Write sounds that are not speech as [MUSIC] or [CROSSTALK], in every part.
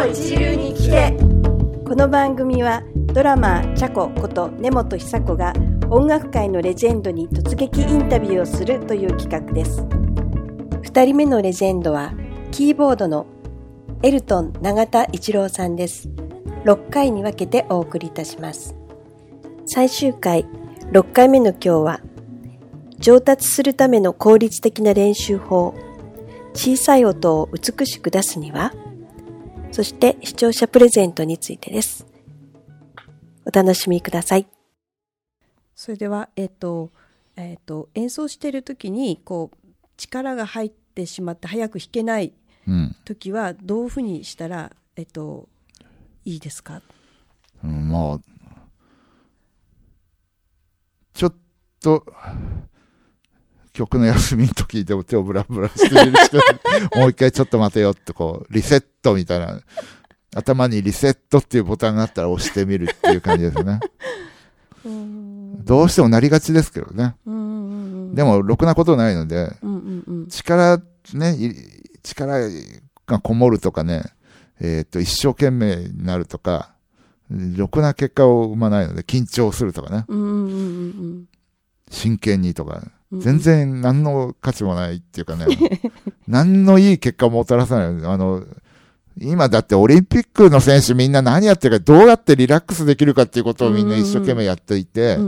の一流に来て。この番組はドラマーチャコこと根本久子が音楽界のレジェンドに突撃インタビューをするという企画です。2人目のレジェンドはキーボードのエルトン永田一郎さんです。6回に分けてお送りいたします。最終回6回目の今日は上達するための効率的な練習法小さい音を美しく出すにはそして視聴者プレゼントについてです。お楽しみください。それでは、えっ、と、えっ、と、演奏している時に、こう、力が入ってしまって早く弾けない時は、どういうふうにしたら、えっ、と、いいですか、うん、まあ、ちょっと、曲の休みの時でも手をブラブラしてみるしか、もう一回ちょっと待てよってこう、リセットみたいな、頭にリセットっていうボタンがあったら押してみるっていう感じですね。どうしてもなりがちですけどね。でも、ろくなことないので、力、ね、力がこもるとかね、えっ、と、一生懸命になるとか、ろくな結果を生まないので、緊張するとかね。真剣にとか、全然何の価値もないっていうかね、[LAUGHS] 何のいい結果をもたらさない。あの、今だってオリンピックの選手みんな何やってるか、どうやってリラックスできるかっていうことをみんな一生懸命やっていて、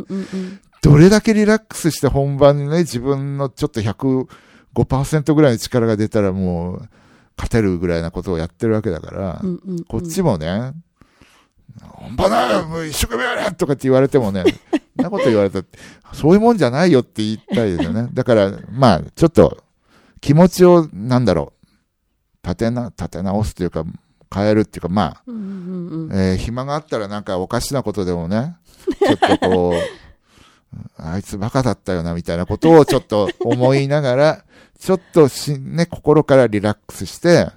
どれだけリラックスして本番にね、自分のちょっと105%ぐらいの力が出たらもう、勝てるぐらいなことをやってるわけだから、こっちもね、本番だもう一生懸命やれとかって言われてもね、[LAUGHS] なこと言われたって、そういうもんじゃないよって言いたいですよね。だから、まあ、ちょっと、気持ちを、なんだろう、立てな、立て直すというか、変えるっていうか、まあ、え暇があったらなんかおかしなことでもね、ちょっとこう、[LAUGHS] あいつバカだったよな、みたいなことをちょっと思いながら、ちょっとし、ね、心からリラックスして、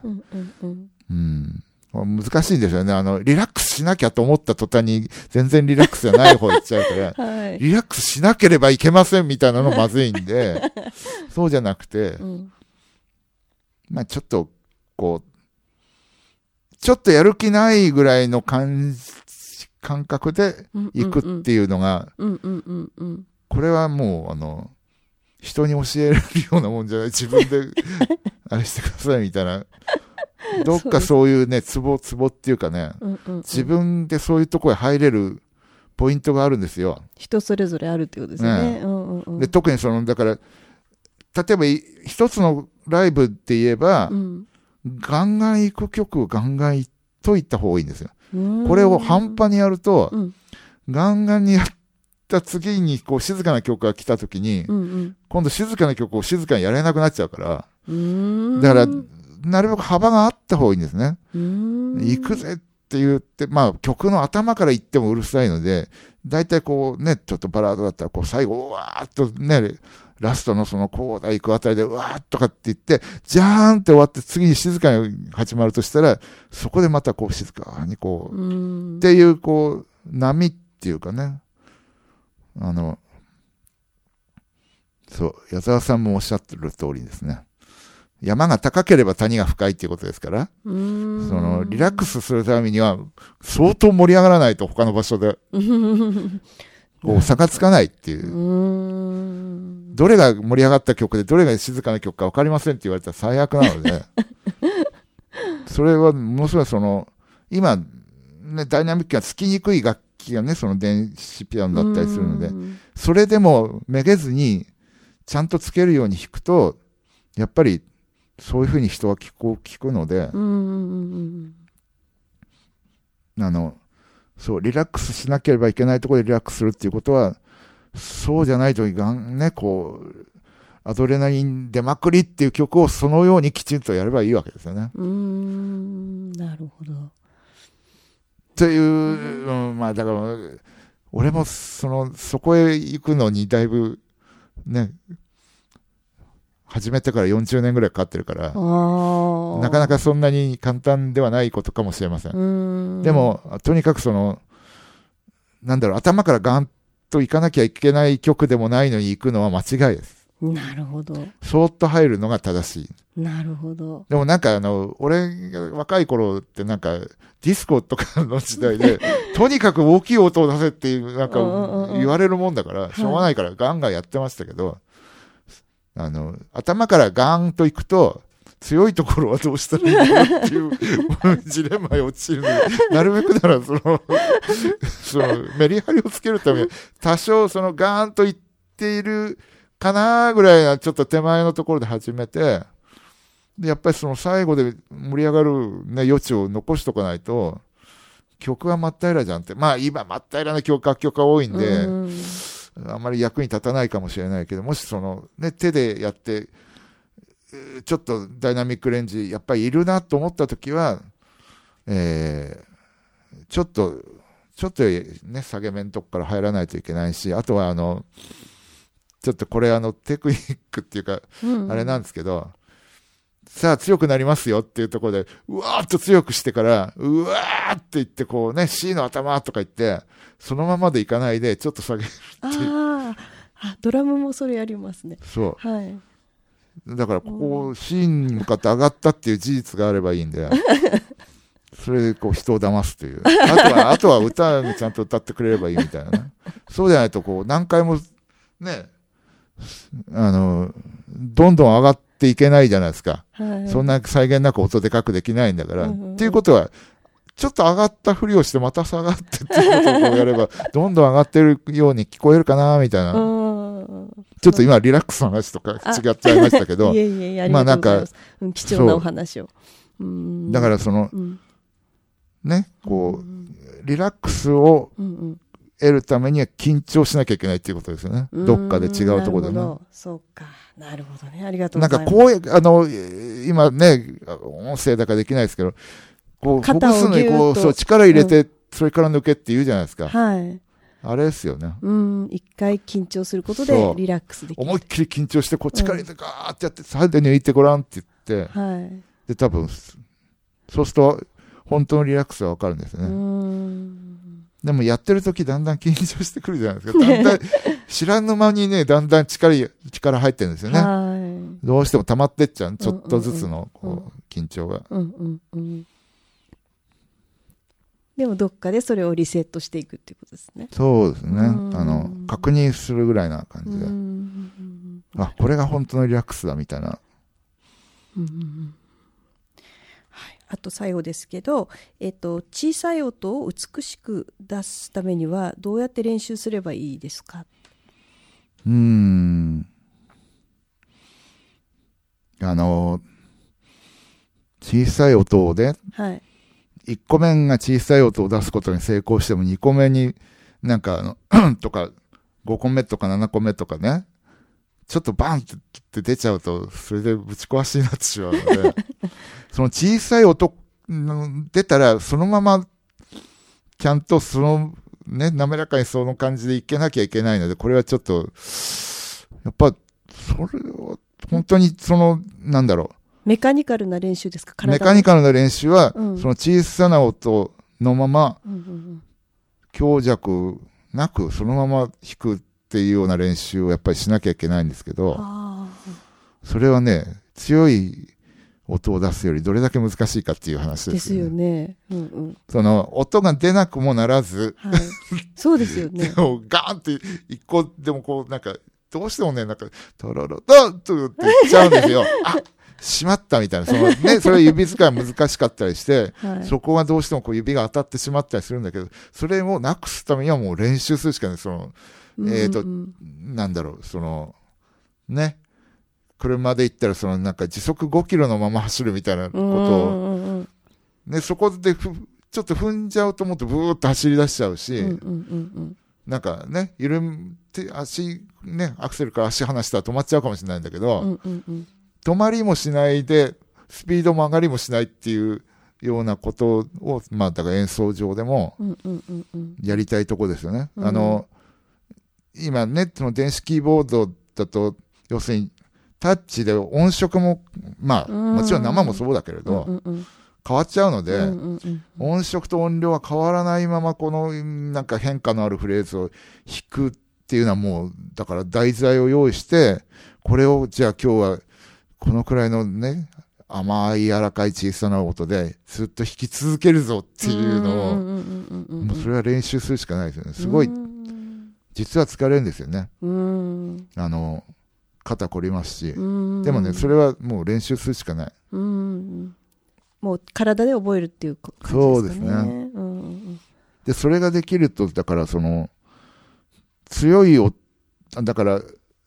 うん難しいんですよね。あの、リラックスしなきゃと思った途端に全然リラックスじゃない方行っちゃうから、[LAUGHS] はい、リラックスしなければいけませんみたいなのまずいんで、[LAUGHS] そうじゃなくて、うん、まあちょっと、こう、ちょっとやる気ないぐらいの感感覚で行くっていうのが、これはもう、あの、人に教えられるようなもんじゃない。自分で、[LAUGHS] あれしてくださいみたいな [LAUGHS] どっかそういうね、ツボツボっていうかね、うんうんうん、自分でそういうところへ入れるポイントがあるんですよ。人それぞれあるってことですね。ねうんうんうん、で特にその、だから、例えば一つのライブって言えば、うん、ガンガン行く曲をガンガン行っといた方がいいんですよ。これを半端にやると、うん、ガンガンにやった次にこう静かな曲が来た時に、うんうん、今度静かな曲を静かにやれなくなっちゃうから、だからなるべく幅があった方がいいんですね。行くぜって言って、まあ曲の頭から言ってもうるさいので、大体こうね、ちょっとバラードだったらこう最後、うわーっとね、ラストのそのコーダ行くあたりで、うわーっとかって言って、じゃーんって終わって次に静かに始まるとしたら、そこでまたこう静かにこう、っていうこう、波っていうかね、あの、そう、矢沢さんもおっしゃってる通りですね。山が高ければ谷が深いっていうことですから、そのリラックスするためには相当盛り上がらないと他の場所で、[LAUGHS] こう差がつかないっていう。どれが盛り上がった曲でどれが静かな曲か分かりませんって言われたら最悪なので、[LAUGHS] それはものすごいその、今、ね、ダイナミックがつきにくい楽器がね、その電子ピアノだったりするので、それでもめげずにちゃんとつけるように弾くと、やっぱりそういうふうに人は聞く聞くので、あの、そう、リラックスしなければいけないところでリラックスするっていうことは、そうじゃないといがんね、こう、アドレナリン出まくりっていう曲をそのようにきちんとやればいいわけですよね。うん、なるほど。という、うん、まあだから、俺もその、そこへ行くのにだいぶ、ね、始めてから40年ぐらいかかってるから、なかなかそんなに簡単ではないことかもしれません。んでも、とにかくその、なんだろう、頭からガンと行かなきゃいけない曲でもないのに行くのは間違いです。なるほど。そーっと入るのが正しい。なるほど。でもなんかあの、俺が若い頃ってなんか、ディスコとかの時代で、[LAUGHS] とにかく大きい音を出せっていう、なんか言われるもんだから、しょうがないからガンガンやってましたけど、あの、頭からガーンといくと、強いところはどうしたらいいんだろうっていう [LAUGHS] ジレンマに陥るので、なるべくならその、[LAUGHS] そのメリハリをつけるために、多少そのガーンといっているかなぐらいなちょっと手前のところで始めて、で、やっぱりその最後で盛り上がるね、余地を残しとかないと、曲は真っ平らじゃんって。まあ今真っ平らな曲、楽曲が多いんで、うんあんまり役に立たないかもしれないけど、もしそのね、手でやって、えーちょっとダイナミックレンジ、やっぱりいるなと思ったときは、えーちょっと、ちょっとね、下げ目のとこから入らないといけないし、あとはあの、ちょっとこれあの、テクニックっていうか、うん。あれなんですけど、さあ強くなりますよっていうところで、うわーっと強くしてから、うわーって言ってこうね、C の頭とか言って、そのままでいかないで、ちょっと下げる。あーあ、ドラムもそれやりますね。そはい。う。だからここ、C に向かって上がったっていう事実があればいいんで、[LAUGHS] それでこう人を騙すという。あとは、あとは歌にちゃんと歌ってくれればいいみたいなね。そうじゃないとこう、何回も、ね、あの、どんどん上がっていけないじゃないですか。はい。そんな際限なく音でかくできないんだから。うんうんうんっていうことは、ちょっと上がったふりをしてまた下がってっていうことをやれば、[LAUGHS] どんどん上がってるように聞こえるかな、みたいな。うん。ちょっと今リラックスの話とか違っちゃいましたけど [LAUGHS] い、えいえ、ありまあがとうございます。うん貴重なお話を。うんだからその、うんね、こうんう、リラックスをうん得るためには緊張しなきゃいけないっていうことですよね。うんどっかで違うところでね。そうか。なるほどね。ありがとうなんございます。かこういう、あの、今ね、音声だからできないですけど、こう、ほぐすのにこう、そう、力入れて、それから抜けって言うじゃないですか。はい。あれですよね。うん。一回緊張することでリラックスできる。思いっきり緊張して、こう力入れてガーってやって、最後に抜いてごらんって言って、はい。で、多分、そうすると、本当のリラックスはわかるんですようね。ん。でもやってる時だんだん緊張してくるじゃないですか。[LAUGHS] だんだん、知らぬ間にね、だんだん力、力入ってるんですよね。はどうしても溜まってっちゃう。ちょっとずつの、こう、緊張が。い。うんうんうん。でもどっかでそれをリセットしていくっていうことですね。そうですね。うんあの、確認するぐらいな感じで。あ、これが本当のリラックスだみたいな。うんうんうんはい、あと最後ですけど、えっと、小さい音を美しく出すためにはどうやって練習すればいいですか？うーん。あの、小さい音で、はい。1個目が小さい音を出すことに成功しても2個目になんかあの、[CLEARS THROAT] とか5個目とか7個目とかね、ちょっとバンって出ちゃうと、それでぶち壊しになってしまうので、[LAUGHS] その小さい音うん出たら、そのまま、ちゃんとその、ね、滑らかにその感じでいけなきゃいけないので、これはちょっと、やっぱ、それを、本当にその、なんだろう、メカニカルな練習ですか？体メカニカルな練習は、うん。その小さな音のまま、うんうん強弱なく、そのまま弾くっていうような練習をやっぱりしなきゃいけないんですけうんど、あそれはね、強い音を出すよりどれだけ難しいかっていう話ーですすでよね。よね。うんうん。その、音が出なくもならず、はい。そうですよね。[LAUGHS] でもガーンって一個でもこう、なんか、どうしてもね、なんか、トロロトンとって言っちゃうんですよ。[LAUGHS] あしまったみたいな。そのね、[LAUGHS] それは指使い難しかったりして、はい。そこがどうしてもこう指が当たってしまったりするんだけど、それをなくすためにはもう練習するしかない。その、えーとうんなんだろう、その、ね。車で行ったら、そのなんか時速5キロのまま走るみたいなこうんとを、ね、そこでふちょっと踏んじゃうともっとブーッと走り出しちゃうし、なんかね、緩んで足、ね、アクセルから足離したら止まっちゃうかもしれないんだけど、止まりもしないで、スピードも上がりもしないっていうようなことを、まあ、だから演奏上でもやりたいとこですよね。うん。あの、今ね、その電子キーボードだと、要するに、タッチで音色も、まあ、うん。もちろん生もそうだけれうんど、変わっちゃうので、音色と音量は変わらないまま、この、なんか変化のあるフレーズを弾くっっていうのはもう、だから題材を用意して、これをじゃあ今日はこのくらいのね、甘い柔らかい小さな音でずっと弾き続けるぞっていうのを、もうそれは練習するしかないですよね。すごい、実は疲れるんですよね。うん。あの、肩凝りますし。うんでもね、それはもう練習するしかない。うんもう体で覚えるっていう感じですかね。そうですねで、それができると、だからその、強いお、だから、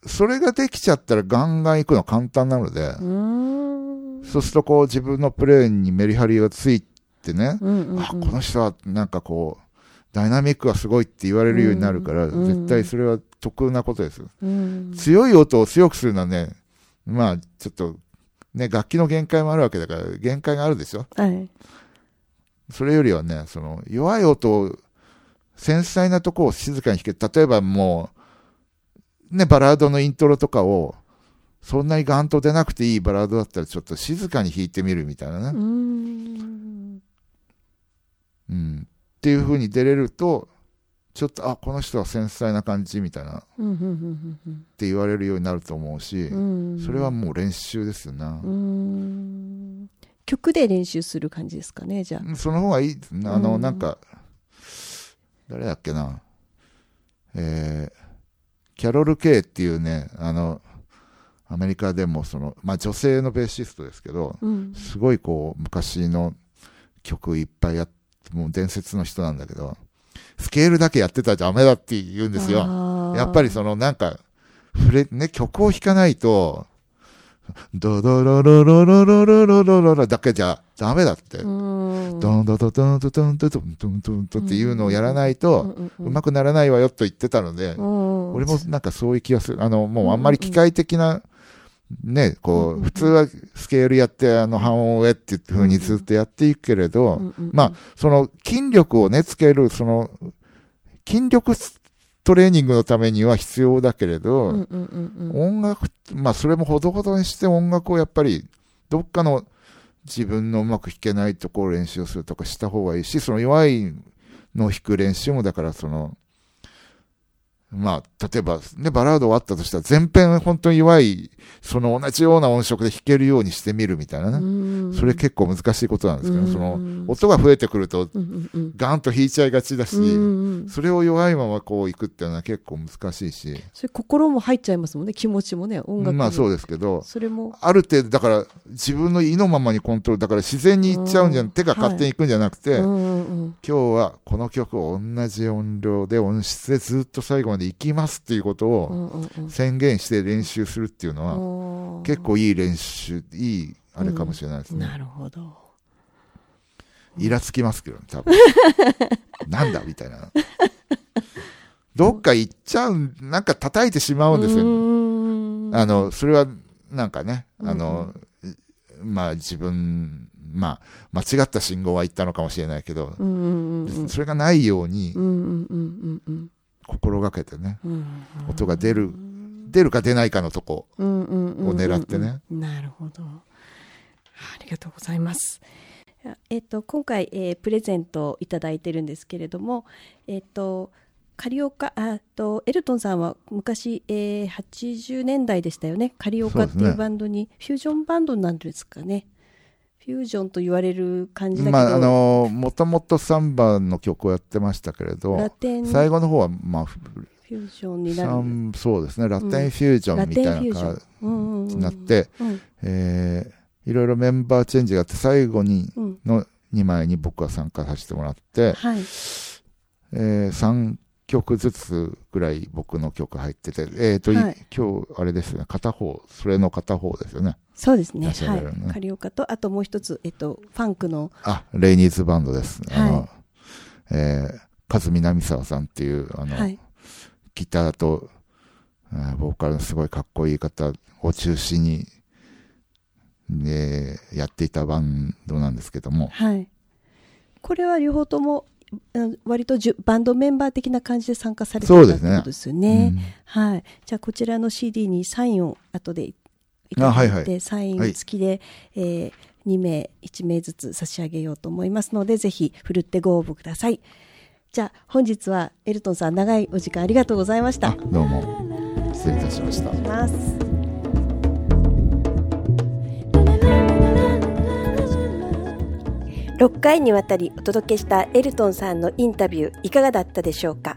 それができちゃったらガンガン行くの簡単なので、うんそうするとこう自分のプレーにメリハリがついてね、うんうんうんあ、この人はなんかこう、ダイナミックがすごいって言われるようになるから、うん絶対それは得なことです。うん強い音を強くするのはね、まあ、ちょっと、ね、楽器の限界もあるわけだから、限界があるでしょはい。それよりはね、その、弱い音を、繊細なとこを静かに弾け、例えばもう、ね、バラードのイントロとかを、そんなにガンと出なくていいバラードだったら、ちょっと静かに弾いてみるみたいなうね。んうん。っていう風に出れると、ちょっと、あ、この人は繊細な感じみたいな、っうんうんうんて言われるようになると思うしう、んそれはもう練習ですよな。うん曲で練習する感じですかね、じゃあ。その方がいいですね。あの、うんなんか、誰だっけな。えー、キャロル・ケイっていうね、あの、アメリカでもその、まあ女性のベーシストですけど、うんすごいこう、昔の曲いっぱいやっもう伝説の人なんだけど、スケールだけやってたらダメだって言うんですよ。やっぱりそのなんか、触れ、ね、曲を弾かないと、ドドロロロロロロロロロロだけじゃダメだって。うんドンドドドンドドンドドンドンドンドンっていうのをやらないと、うまく、くならないわよと言ってたので、うん俺もなんかそういう気がする。あの、もうあんまり機械的な、ね、こう、普通はスケールやって、あの、半音上っていう風にずっとやっていくけれど、まあ、その筋力をね、つける、その、筋力トレーニングのためには必要だけれど、音楽、まあそれもほどほどにして音楽をやっぱりどっかの自分のうまく弾けないところを練習するとかした方がいいし、その弱いのを弾く練習もだからその、まあ例えばね、バラード終わったとしたら前編本当に弱い、その同じような音色で弾けるようにしてみるみたいなね。うん。それ結構難しいことなんですけど、うん。その音が増えてくるとガンと弾いちゃいがちだし、それを弱いままこういくっていうのは結構難しいし、それ心も入っちゃいますもんね気持ちもね音楽まあそうでですけど、それも。ある程度、だから自分の意のままにコントロール、だから自然にいっちゃうんじゃ、うん。手が勝手にいくんじゃなくて、今日はこの曲を同じ音量で音質でずっと最後までいきますっていうことうを宣言して練習するっていうのは、結構いい練習、いいあれかもしれないですね。なるほどイラつきますけどね、多分。[LAUGHS] なんだみたいな。どっか行っちゃう、なんか叩いてしまうんですよ。よあの、それは、なんかね、あの、まあ自分、まあ、間違った信号は言ったのかもしれないけど、うんうんうんうんそれがないようにうんうんうんうん心がけてね、うん音が出る、出るか出ないかのとこ。うんうんうんうんを狙ってねなるほどありがとうございます。えっと今回、えープレゼントをいただいてるんですけれどもえっとカリオカあとエルトンさんは昔、えー80年代でしたよね。カリオカっていうバンドに、フュージョンバンドなんですかね。フュージョンと言われる感じだけど、まあ、あの、もともとサンバの曲をやってましたけれラど、テン。フ最後の方は、まあ、ュージョンになる。そうですね、ラテンフュージョランみたテンフュージョいな感ン。うんうんうんじになって、うん。えーいろいろメンバーチェンジがあって、最後にうんの2枚に僕は参加させてもらって、はいえー3曲ずつぐらい僕の曲入ってて、えーと、いはい今日、あれですね、片方、それの片方ですよね。そうですね。出しはい。カリオカと、あともう一つ、えっと、ファンクの、あ、レイニーズバンドです。あの、はいえー、カズミナミサワさんっていう、あの、はい。ギターと、ボーカルのすごいかっこいい方を中心に、ね、やっていたバンドなんですけども、はい。これは両方とも、うん割とじゅバンドメンバー的な感じで参加されてたってそうですねことですよね。うんはい。じゃあ、こちらの CD にサインを後でいただいて、あはいはいサイン付きで、えー2名、1名ずつ差し上げようと思いますので、ぜひ、ふるってご応募ください。じゃあ本日はエルトンさん長いお時間ありがとうございましたあどうも失礼いたしました6回にわたりお届けしたエルトンさんのインタビューいかがだったでしょうか、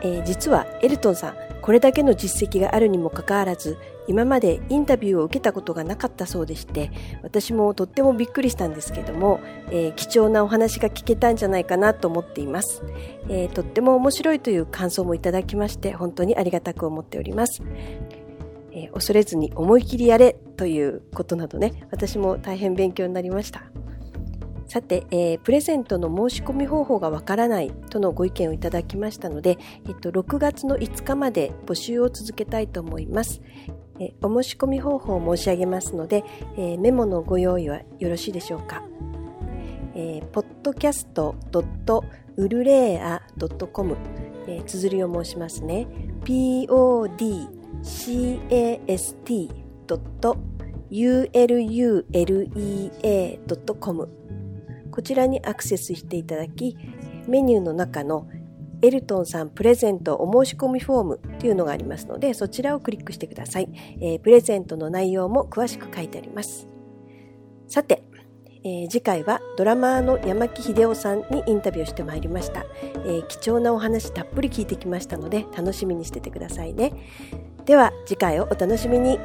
えー、実はエルトンさんこれだけの実績があるにもかかわらず今までインタビューを受けたことがなかったそうでして私もとってもびっくりしたんですけども、えー、貴重なお話が聞けたんじゃないかなと思っています、えー、とっても面白いという感想もいただきまして本当にありがたく思っております。え、恐れずに思い切りやれということなどね私も大変勉強になりました。さて、えー、プレゼントの申し込み方法がわからないとのご意見をいただきましたので、えっと、6月の5日まで募集を続けたいと思います。え、お申し込み方法を申し上げますので、えー、メモのご用意はよろしいでしょうか。えー、podcast.ururea.com、えー、綴りを申しますね。podcast.ululea.com こちらにアクセスしていただき、メニューの中のエルトンさんプレゼントお申し込みフォームというのがありますので、そちらをクリックしてください。えー、プレゼントの内容も詳しく書いてあります。さて、えー、次回はドラマーの山木秀夫さんにインタビューしてまいりました、えー、貴重なお話たっぷり聞いてきましたので楽しみにしててくださいね。では次回をお楽しみに。